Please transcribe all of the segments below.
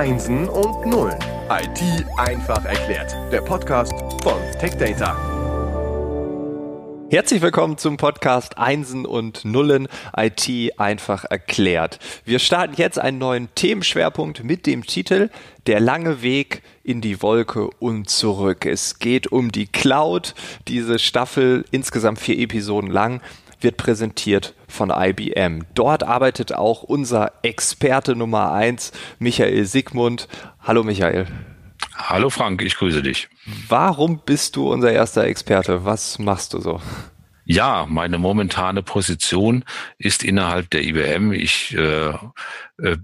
Einsen und Nullen. IT einfach erklärt. Der Podcast von TechData. Herzlich willkommen zum Podcast Einsen und Nullen IT einfach erklärt. Wir starten jetzt einen neuen Themenschwerpunkt mit dem Titel Der lange Weg in die Wolke und zurück. Es geht um die Cloud. Diese Staffel insgesamt vier Episoden lang wird präsentiert von IBM. Dort arbeitet auch unser Experte Nummer eins, Michael Sigmund. Hallo Michael. Hallo Frank, ich grüße dich. Warum bist du unser erster Experte? Was machst du so? Ja, meine momentane Position ist innerhalb der IBM. Ich äh, äh,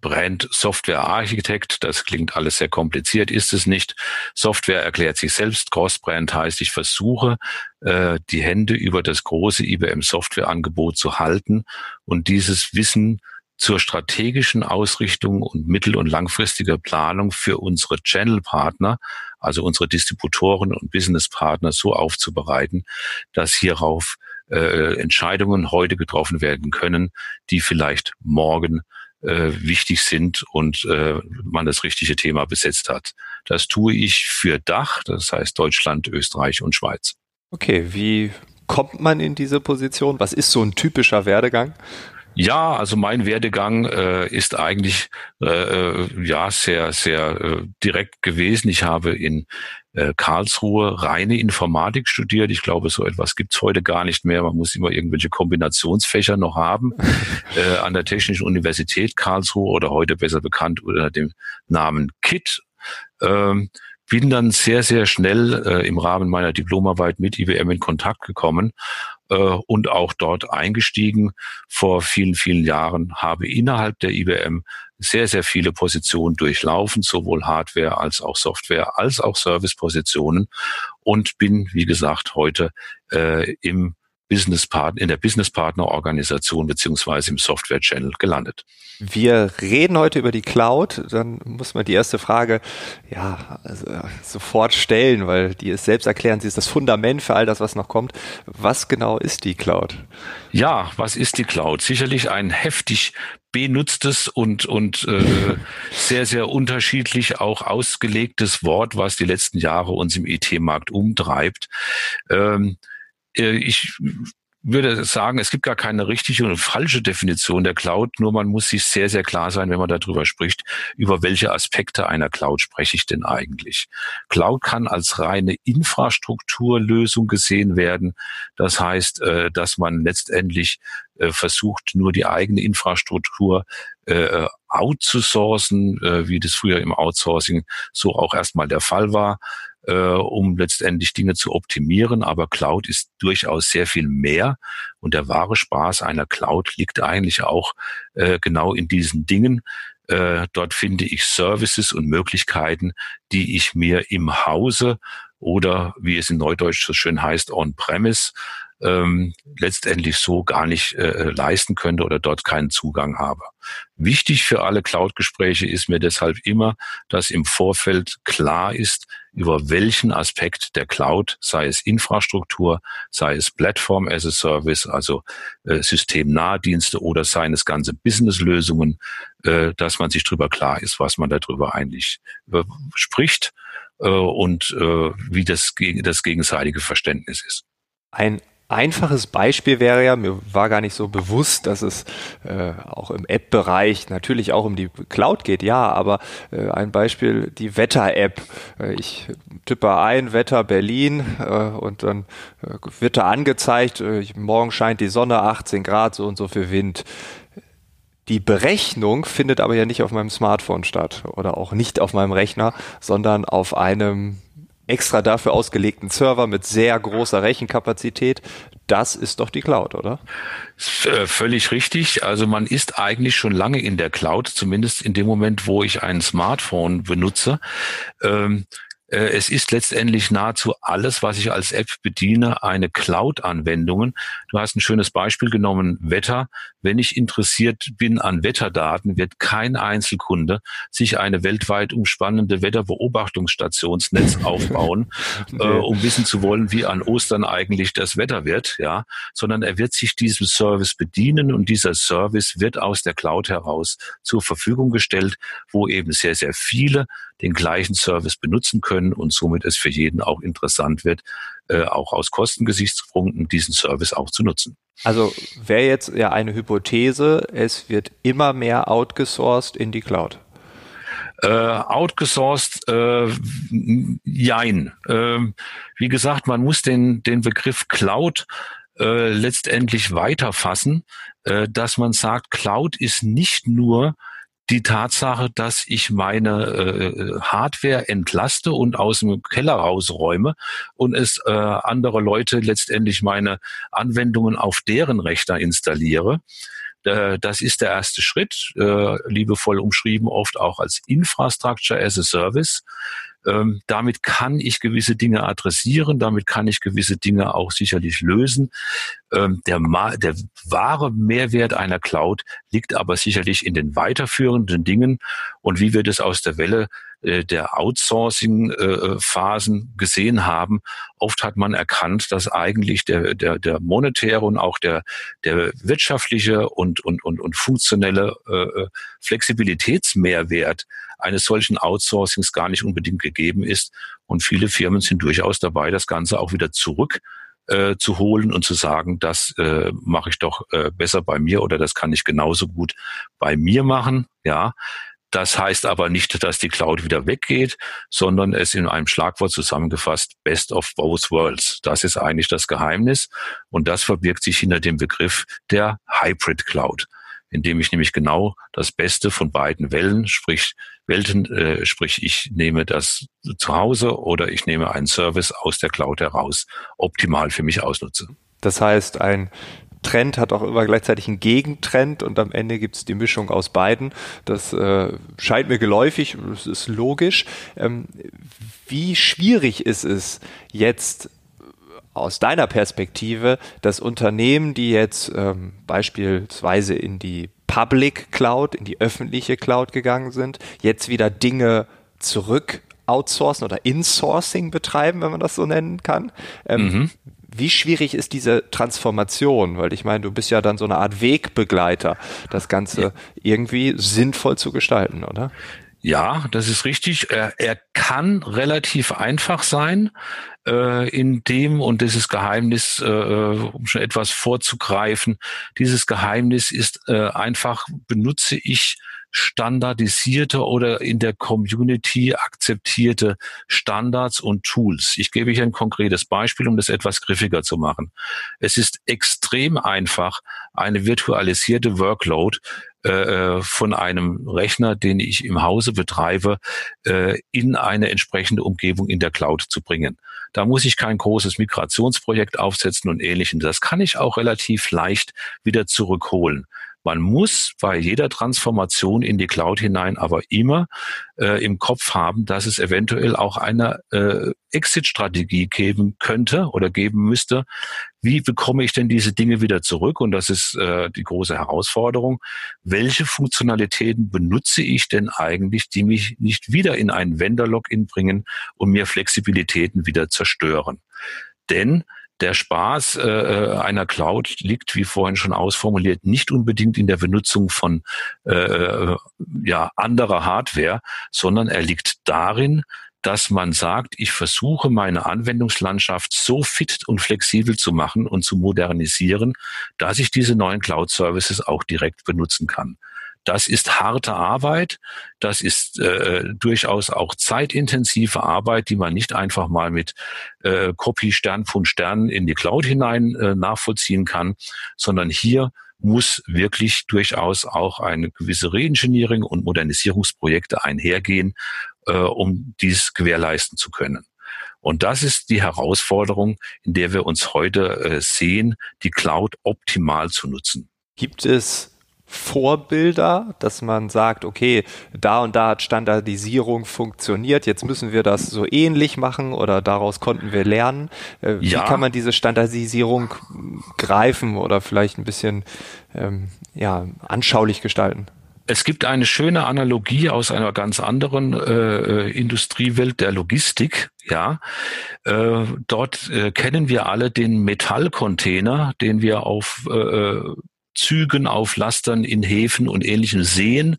bin Cross-Brand Software-Architekt. Das klingt alles sehr kompliziert, ist es nicht. Software erklärt sich selbst. Cross-Brand heißt, ich versuche, äh, die Hände über das große IBM Software-Angebot zu halten und dieses Wissen zur strategischen Ausrichtung und mittel- und langfristiger Planung für unsere Channel-Partner, also unsere Distributoren und Business-Partner so aufzubereiten, dass hierauf äh, Entscheidungen heute getroffen werden können, die vielleicht morgen äh, wichtig sind und äh, man das richtige Thema besetzt hat. Das tue ich für Dach, das heißt Deutschland, Österreich und Schweiz. Okay, wie kommt man in diese Position? Was ist so ein typischer Werdegang? Ja, also mein Werdegang äh, ist eigentlich äh, äh, ja sehr sehr äh, direkt gewesen. Ich habe in äh, Karlsruhe reine Informatik studiert. Ich glaube, so etwas gibt's heute gar nicht mehr. Man muss immer irgendwelche Kombinationsfächer noch haben. äh, an der Technischen Universität Karlsruhe oder heute besser bekannt unter dem Namen KIT. Ähm, bin dann sehr, sehr schnell äh, im Rahmen meiner Diplomarbeit mit IBM in Kontakt gekommen äh, und auch dort eingestiegen. Vor vielen, vielen Jahren, habe innerhalb der IBM sehr, sehr viele Positionen durchlaufen, sowohl Hardware als auch Software, als auch Servicepositionen und bin, wie gesagt, heute äh, im Business Partner, in der Business Partner Organisation beziehungsweise im Software Channel gelandet. Wir reden heute über die Cloud. Dann muss man die erste Frage ja also, sofort stellen, weil die ist selbst erklären. Sie ist das Fundament für all das, was noch kommt. Was genau ist die Cloud? Ja, was ist die Cloud? Sicherlich ein heftig benutztes und und äh, sehr sehr unterschiedlich auch ausgelegtes Wort, was die letzten Jahre uns im IT-Markt umtreibt. Ähm, äh, ich würde sagen, es gibt gar keine richtige und falsche Definition der Cloud, nur man muss sich sehr, sehr klar sein, wenn man darüber spricht, über welche Aspekte einer Cloud spreche ich denn eigentlich. Cloud kann als reine Infrastrukturlösung gesehen werden. Das heißt, äh, dass man letztendlich äh, versucht, nur die eigene Infrastruktur outzusourcen, wie das früher im Outsourcing so auch erstmal der Fall war äh, um letztendlich Dinge zu optimieren. Aber Cloud ist durchaus sehr viel mehr. Und der wahre Spaß einer Cloud liegt eigentlich auch äh, genau in diesen Dingen. Äh, dort finde ich Services und Möglichkeiten, die ich mir im Hause oder wie es in Neudeutsch so schön heißt, on-premise ähm, letztendlich so gar nicht äh, leisten könnte oder dort keinen Zugang habe. Wichtig für alle Cloud-Gespräche ist mir deshalb immer, dass im Vorfeld klar ist, über welchen Aspekt der Cloud, sei es Infrastruktur, sei es Platform as a Service, also äh, Systemnahdienste oder seien es ganze Businesslösungen, äh, dass man sich darüber klar ist, was man darüber eigentlich äh, spricht äh, und äh, wie das, das gegenseitige Verständnis ist. Ein einfaches Beispiel wäre ja, mir war gar nicht so bewusst, dass es äh, auch im App-Bereich natürlich auch um die Cloud geht, ja, aber äh, ein Beispiel, die Wetter-App. Äh, ich tippe ein, Wetter Berlin äh, und dann äh, wird da angezeigt, äh, morgen scheint die Sonne, 18 Grad, so und so viel Wind. Die Berechnung findet aber ja nicht auf meinem Smartphone statt oder auch nicht auf meinem Rechner, sondern auf einem extra dafür ausgelegten Server mit sehr großer Rechenkapazität. Das ist doch die Cloud, oder? Äh, völlig richtig. Also man ist eigentlich schon lange in der Cloud, zumindest in dem Moment, wo ich ein Smartphone benutze. Ähm, äh, es ist letztendlich nahezu alles, was ich als App bediene, eine Cloud-Anwendungen. Du hast ein schönes Beispiel genommen, Wetter. Wenn ich interessiert bin an Wetterdaten, wird kein Einzelkunde sich eine weltweit umspannende Wetterbeobachtungsstationsnetz aufbauen, äh, um wissen zu wollen, wie an Ostern eigentlich das Wetter wird, ja, sondern er wird sich diesem Service bedienen und dieser Service wird aus der Cloud heraus zur Verfügung gestellt, wo eben sehr, sehr viele den gleichen Service benutzen können und somit es für jeden auch interessant wird, äh, auch aus Kostengesichtspunkten diesen Service auch zu nutzen. Also wäre jetzt ja eine Hypothese, es wird immer mehr outgesourced in die Cloud. Äh, outgesourced, äh, jein. Äh, wie gesagt, man muss den, den Begriff Cloud äh, letztendlich weiterfassen, äh, dass man sagt, Cloud ist nicht nur die Tatsache, dass ich meine äh, Hardware entlaste und aus dem Keller rausräume und es äh, andere Leute letztendlich meine Anwendungen auf deren Rechner installiere. Äh, das ist der erste Schritt, äh, liebevoll umschrieben oft auch als Infrastructure as a Service. Ähm, damit kann ich gewisse Dinge adressieren, damit kann ich gewisse Dinge auch sicherlich lösen. Ähm, der, der wahre Mehrwert einer Cloud liegt aber sicherlich in den weiterführenden Dingen und wie wir das aus der Welle äh, der Outsourcing-Phasen gesehen haben. Oft hat man erkannt, dass eigentlich der, der, der monetäre und auch der, der wirtschaftliche und, und, und, und funktionelle äh, Flexibilitätsmehrwert eines solchen Outsourcings gar nicht unbedingt gegeben ist. Und viele Firmen sind durchaus dabei, das Ganze auch wieder zurück äh, zu holen und zu sagen, das äh, mache ich doch äh, besser bei mir oder das kann ich genauso gut bei mir machen. Ja, das heißt aber nicht, dass die Cloud wieder weggeht, sondern es in einem Schlagwort zusammengefasst, Best of Both Worlds. Das ist eigentlich das Geheimnis und das verbirgt sich hinter dem Begriff der Hybrid Cloud, indem ich nämlich genau das Beste von beiden Wellen, sprich Welten, äh, sprich ich nehme das zu Hause oder ich nehme einen Service aus der Cloud heraus, optimal für mich ausnutze. Das heißt, ein Trend hat auch immer gleichzeitig einen Gegentrend und am Ende gibt es die Mischung aus beiden. Das äh, scheint mir geläufig, das ist logisch. Ähm, wie schwierig ist es jetzt aus deiner Perspektive, dass Unternehmen, die jetzt ähm, beispielsweise in die Public Cloud, in die öffentliche Cloud gegangen sind, jetzt wieder Dinge zurück outsourcen oder Insourcing betreiben, wenn man das so nennen kann. Ähm, mhm. Wie schwierig ist diese Transformation? Weil ich meine, du bist ja dann so eine Art Wegbegleiter, das Ganze ja. irgendwie sinnvoll zu gestalten, oder? Ja, das ist richtig. Er, er kann relativ einfach sein, äh, in dem, und dieses Geheimnis, äh, um schon etwas vorzugreifen, dieses Geheimnis ist äh, einfach, benutze ich standardisierte oder in der Community akzeptierte Standards und Tools. Ich gebe hier ein konkretes Beispiel, um das etwas griffiger zu machen. Es ist extrem einfach, eine virtualisierte Workload äh, äh, von einem Rechner, den ich im Hause betreibe, äh, in eine entsprechende Umgebung in der Cloud zu bringen. Da muss ich kein großes Migrationsprojekt aufsetzen und ähnlichem. Das kann ich auch relativ leicht wieder zurückholen. Man muss bei jeder Transformation in die Cloud hinein aber immer äh, im Kopf haben, dass es eventuell auch eine äh, Exit-Strategie geben könnte oder geben müsste. Wie bekomme ich denn diese Dinge wieder zurück? Und das ist äh, die große Herausforderung. Welche Funktionalitäten benutze ich denn eigentlich, die mich nicht wieder in einen Vendor-Login bringen und mir Flexibilitäten wieder zerstören? Denn der Spaß äh, äh, einer Cloud liegt, wie vorhin schon ausformuliert, nicht unbedingt in der Benutzung von äh, ja, anderer Hardware, sondern er liegt darin, dass man sagt, ich versuche meine Anwendungslandschaft so fit und flexibel zu machen und zu modernisieren, dass ich diese neuen Cloud-Services auch direkt benutzen kann. Das ist harte Arbeit, das ist äh, durchaus auch zeitintensive Arbeit, die man nicht einfach mal mit äh, Copy Stern von Stern in die Cloud hinein äh, nachvollziehen kann, sondern hier muss wirklich durchaus auch eine gewisse Reengineering und Modernisierungsprojekte einhergehen, äh, um dies gewährleisten zu können. Und das ist die Herausforderung, in der wir uns heute äh, sehen, die Cloud optimal zu nutzen. Gibt es Vorbilder, dass man sagt, okay, da und da hat Standardisierung funktioniert, jetzt müssen wir das so ähnlich machen oder daraus konnten wir lernen. Äh, wie ja. kann man diese Standardisierung greifen oder vielleicht ein bisschen ähm, ja, anschaulich gestalten? Es gibt eine schöne Analogie aus einer ganz anderen äh, Industriewelt der Logistik. Ja, äh, dort äh, kennen wir alle den Metallcontainer, den wir auf äh Zügen, auf Lastern in Häfen und ähnlichem sehen.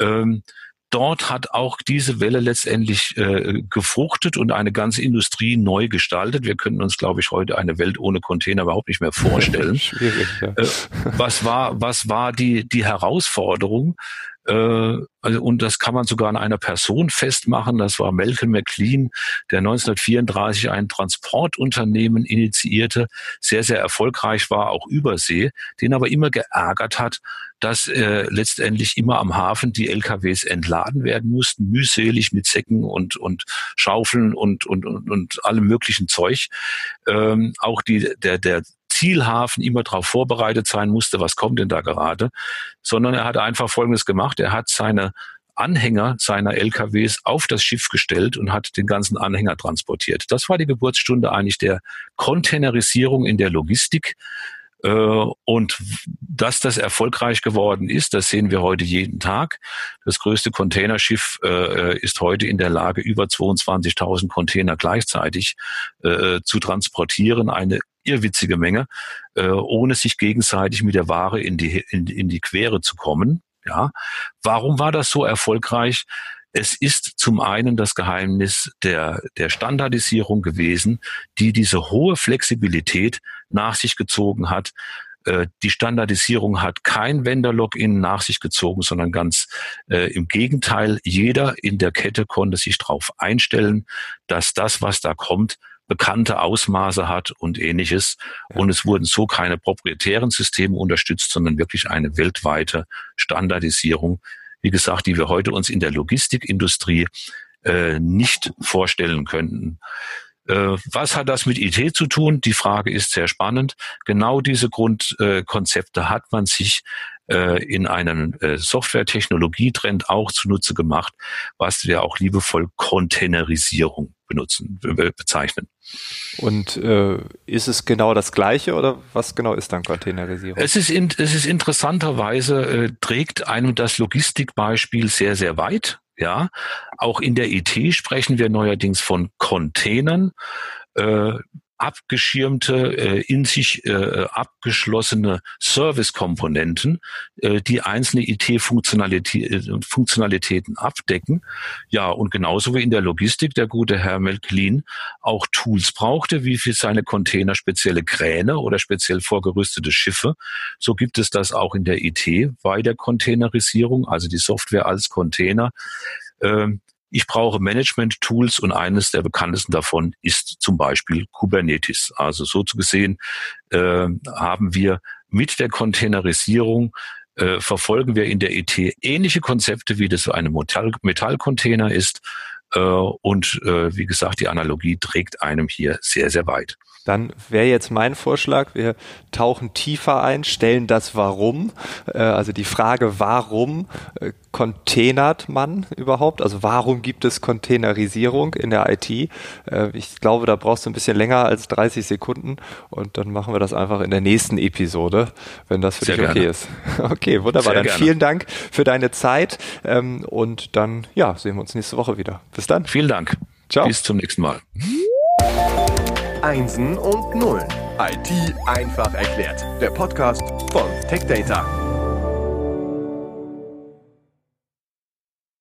Ähm, dort hat auch diese Welle letztendlich äh, gefruchtet und eine ganze Industrie neu gestaltet. Wir könnten uns, glaube ich, heute eine Welt ohne Container überhaupt nicht mehr vorstellen. Schwierig, ja. äh, was war, was war die, die Herausforderung? Äh, also, und das kann man sogar an einer Person festmachen. Das war Malcolm McLean, der 1934 ein Transportunternehmen initiierte, sehr, sehr erfolgreich war, auch übersee, den aber immer geärgert hat, dass äh, letztendlich immer am Hafen die LKWs entladen werden mussten, mühselig mit Säcken und, und Schaufeln und, und, und, und allem möglichen Zeug. Ähm, auch die, der, der Zielhafen immer darauf vorbereitet sein musste, was kommt denn da gerade, sondern er hat einfach Folgendes gemacht. Er hat seine Anhänger seiner LKWs auf das Schiff gestellt und hat den ganzen Anhänger transportiert. Das war die Geburtsstunde eigentlich der Containerisierung in der Logistik. Äh, und dass das erfolgreich geworden ist, das sehen wir heute jeden Tag. Das größte Containerschiff äh, ist heute in der Lage, über 22.000 Container gleichzeitig äh, zu transportieren. Eine irrwitzige Menge, ohne sich gegenseitig mit der Ware in die, in, in die Quere zu kommen. Ja, warum war das so erfolgreich? Es ist zum einen das Geheimnis der, der Standardisierung gewesen, die diese hohe Flexibilität nach sich gezogen hat. Äh, die Standardisierung hat kein Vendor-Login nach sich gezogen, sondern ganz äh, im Gegenteil. Jeder in der Kette konnte sich darauf einstellen, dass das, was da kommt, bekannte Ausmaße hat und ähnliches. Ja. Und es wurden so keine proprietären Systeme unterstützt, sondern wirklich eine weltweite Standardisierung, wie gesagt, die wir heute uns in der Logistikindustrie äh, nicht vorstellen könnten. Äh, was hat das mit IT zu tun? Die Frage ist sehr spannend. Genau diese Grundkonzepte hat man sich äh, in einen äh, Software-Technologietrend auch zunutze gemacht, was wir auch liebevoll Containerisierung benutzen, bezeichnen. Und äh, ist es genau das Gleiche oder was genau ist dann Containerisierung? Es ist, in, es ist interessanterweise, äh, trägt einem das Logistikbeispiel sehr, sehr weit. Ja, auch in der IT sprechen wir neuerdings von Containern. Äh, abgeschirmte, äh, in sich äh, abgeschlossene Service-Komponenten, äh, die einzelne IT-Funktionalitäten äh, Funktionalitäten abdecken. Ja, und genauso wie in der Logistik der gute Herr Melklin auch Tools brauchte, wie für seine Container spezielle Kräne oder speziell vorgerüstete Schiffe, so gibt es das auch in der IT bei der Containerisierung, also die Software als Container. Ähm, ich brauche Management-Tools und eines der bekanntesten davon ist zum Beispiel Kubernetes. Also so zu gesehen äh, haben wir mit der Containerisierung äh, verfolgen wir in der IT ähnliche Konzepte, wie das so eine Metallcontainer ist. Äh, und äh, wie gesagt, die Analogie trägt einem hier sehr, sehr weit. Dann wäre jetzt mein Vorschlag, wir tauchen tiefer ein, stellen das Warum, äh, also die Frage, warum containert man überhaupt? Also warum gibt es Containerisierung in der IT? Ich glaube, da brauchst du ein bisschen länger als 30 Sekunden und dann machen wir das einfach in der nächsten Episode, wenn das für Sehr dich okay gerne. ist. Okay, wunderbar. Sehr dann gerne. vielen Dank für deine Zeit ähm, und dann ja, sehen wir uns nächste Woche wieder. Bis dann. Vielen Dank. Ciao. Bis zum nächsten Mal. Einsen und Nullen. IT einfach erklärt. Der Podcast von TechData.